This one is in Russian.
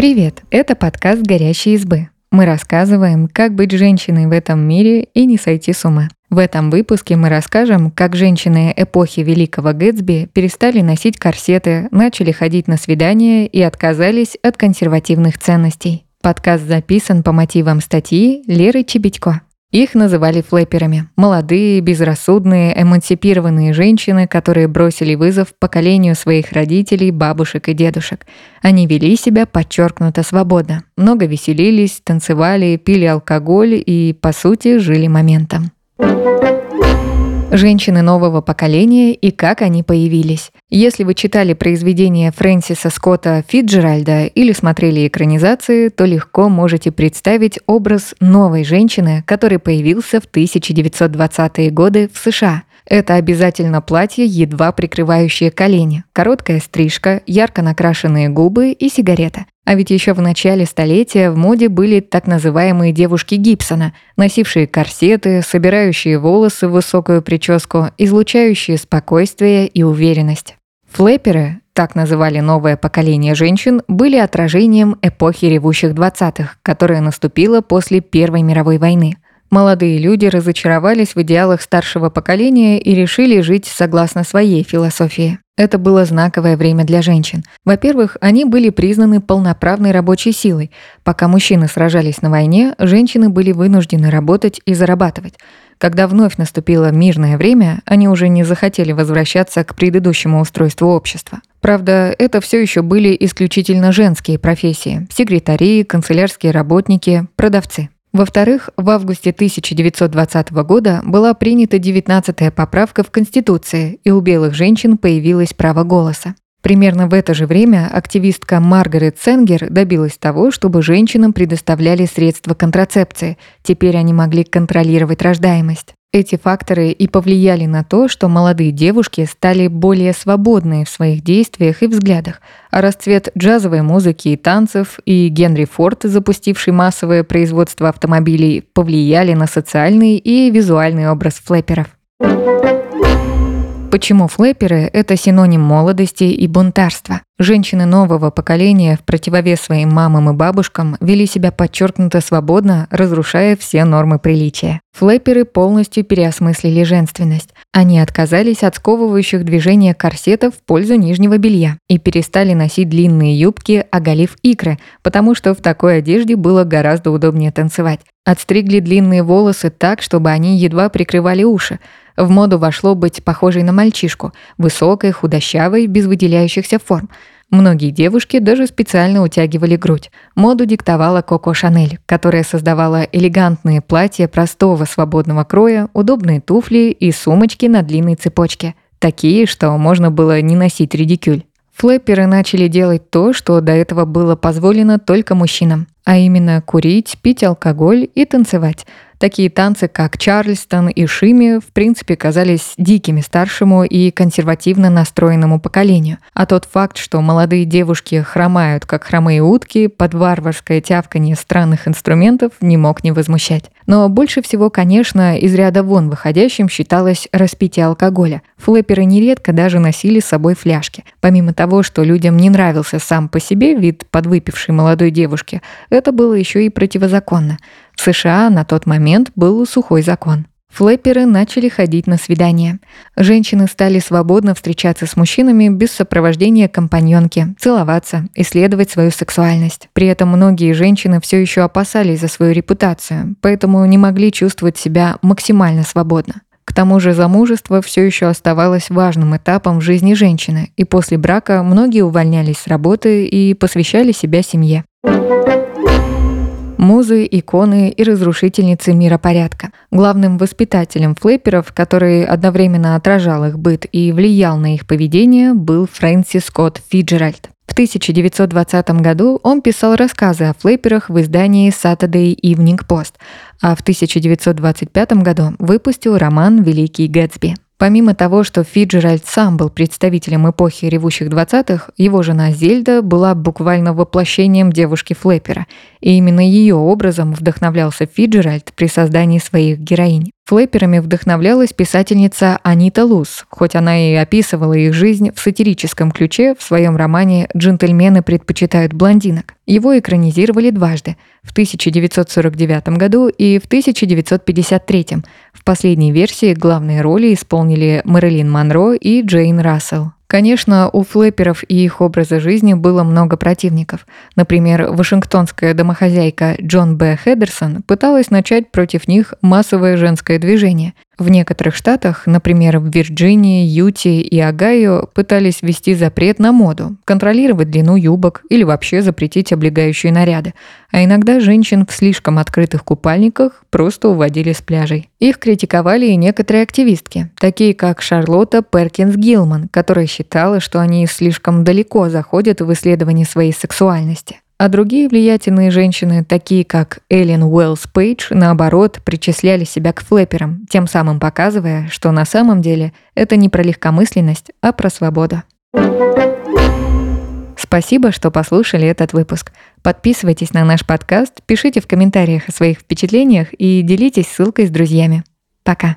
Привет! Это подкаст «Горящие избы». Мы рассказываем, как быть женщиной в этом мире и не сойти с ума. В этом выпуске мы расскажем, как женщины эпохи Великого Гэтсби перестали носить корсеты, начали ходить на свидания и отказались от консервативных ценностей. Подкаст записан по мотивам статьи Леры Чебедько. Их называли флэперами. Молодые, безрассудные, эмансипированные женщины, которые бросили вызов поколению своих родителей, бабушек и дедушек. Они вели себя подчеркнуто свободно. Много веселились, танцевали, пили алкоголь и, по сути, жили моментом женщины нового поколения и как они появились. Если вы читали произведения Фрэнсиса Скотта Фитджеральда или смотрели экранизации, то легко можете представить образ новой женщины, который появился в 1920-е годы в США – это обязательно платье, едва прикрывающее колени, короткая стрижка, ярко накрашенные губы и сигарета. А ведь еще в начале столетия в моде были так называемые девушки Гибсона, носившие корсеты, собирающие волосы в высокую прическу, излучающие спокойствие и уверенность. Флэперы, так называли новое поколение женщин, были отражением эпохи ревущих 20-х, которая наступила после Первой мировой войны – Молодые люди разочаровались в идеалах старшего поколения и решили жить согласно своей философии. Это было знаковое время для женщин. Во-первых, они были признаны полноправной рабочей силой. Пока мужчины сражались на войне, женщины были вынуждены работать и зарабатывать. Когда вновь наступило мирное время, они уже не захотели возвращаться к предыдущему устройству общества. Правда, это все еще были исключительно женские профессии – секретари, канцелярские работники, продавцы. Во-вторых, в августе 1920 года была принята 19-я поправка в Конституции, и у белых женщин появилось право голоса. Примерно в это же время активистка Маргарет Сенгер добилась того, чтобы женщинам предоставляли средства контрацепции. Теперь они могли контролировать рождаемость. Эти факторы и повлияли на то, что молодые девушки стали более свободны в своих действиях и взглядах, а расцвет джазовой музыки и танцев и Генри Форд, запустивший массовое производство автомобилей, повлияли на социальный и визуальный образ флэперов. Почему флэперы – это синоним молодости и бунтарства? Женщины нового поколения в противовес своим мамам и бабушкам вели себя подчеркнуто свободно, разрушая все нормы приличия. Флэперы полностью переосмыслили женственность. Они отказались от сковывающих движения корсетов в пользу нижнего белья и перестали носить длинные юбки, оголив икры, потому что в такой одежде было гораздо удобнее танцевать. Отстригли длинные волосы так, чтобы они едва прикрывали уши. В моду вошло быть похожей на мальчишку, высокой, худощавой, без выделяющихся форм. Многие девушки даже специально утягивали грудь. Моду диктовала Коко Шанель, которая создавала элегантные платья простого свободного кроя, удобные туфли и сумочки на длинной цепочке. Такие, что можно было не носить редикюль. Флэперы начали делать то, что до этого было позволено только мужчинам, а именно курить, пить алкоголь и танцевать – Такие танцы, как Чарльстон и Шими, в принципе, казались дикими старшему и консервативно настроенному поколению. А тот факт, что молодые девушки хромают, как хромые утки, под варварское тявканье странных инструментов, не мог не возмущать. Но больше всего, конечно, из ряда вон выходящим считалось распитие алкоголя. Флэперы нередко даже носили с собой фляжки. Помимо того, что людям не нравился сам по себе вид подвыпившей молодой девушки, это было еще и противозаконно. В США на тот момент был сухой закон. Флэперы начали ходить на свидания. Женщины стали свободно встречаться с мужчинами без сопровождения компаньонки, целоваться, исследовать свою сексуальность. При этом многие женщины все еще опасались за свою репутацию, поэтому не могли чувствовать себя максимально свободно. К тому же замужество все еще оставалось важным этапом в жизни женщины, и после брака многие увольнялись с работы и посвящали себя семье музы, иконы и разрушительницы миропорядка. Главным воспитателем флэперов, который одновременно отражал их быт и влиял на их поведение, был Фрэнсис Скотт Фиджеральд. В 1920 году он писал рассказы о флэперах в издании Saturday Evening Post, а в 1925 году выпустил роман «Великий Гэтсби». Помимо того, что Фиджеральд сам был представителем эпохи ревущих 20-х, его жена Зельда была буквально воплощением девушки Флэпера. И именно ее образом вдохновлялся Фиджеральд при создании своих героинь. Флэперами вдохновлялась писательница Анита Луз, хоть она и описывала их жизнь в сатирическом ключе в своем романе «Джентльмены предпочитают блондинок». Его экранизировали дважды – в 1949 году и в 1953. В последней версии главные роли исполнили Мэрилин Монро и Джейн Рассел. Конечно, у флэперов и их образа жизни было много противников. Например, вашингтонская домохозяйка Джон Б. Хедерсон пыталась начать против них массовое женское движение. В некоторых штатах, например, в Вирджинии, Юте и Огайо, пытались ввести запрет на моду, контролировать длину юбок или вообще запретить облегающие наряды. А иногда женщин в слишком открытых купальниках просто уводили с пляжей. Их критиковали и некоторые активистки, такие как Шарлотта Перкинс Гилман, которая считала, что они слишком далеко заходят в исследовании своей сексуальности. А другие влиятельные женщины, такие как Эллен Уэллс Пейдж, наоборот, причисляли себя к флэперам, тем самым показывая, что на самом деле это не про легкомысленность, а про свободу. Спасибо, что послушали этот выпуск. Подписывайтесь на наш подкаст, пишите в комментариях о своих впечатлениях и делитесь ссылкой с друзьями. Пока.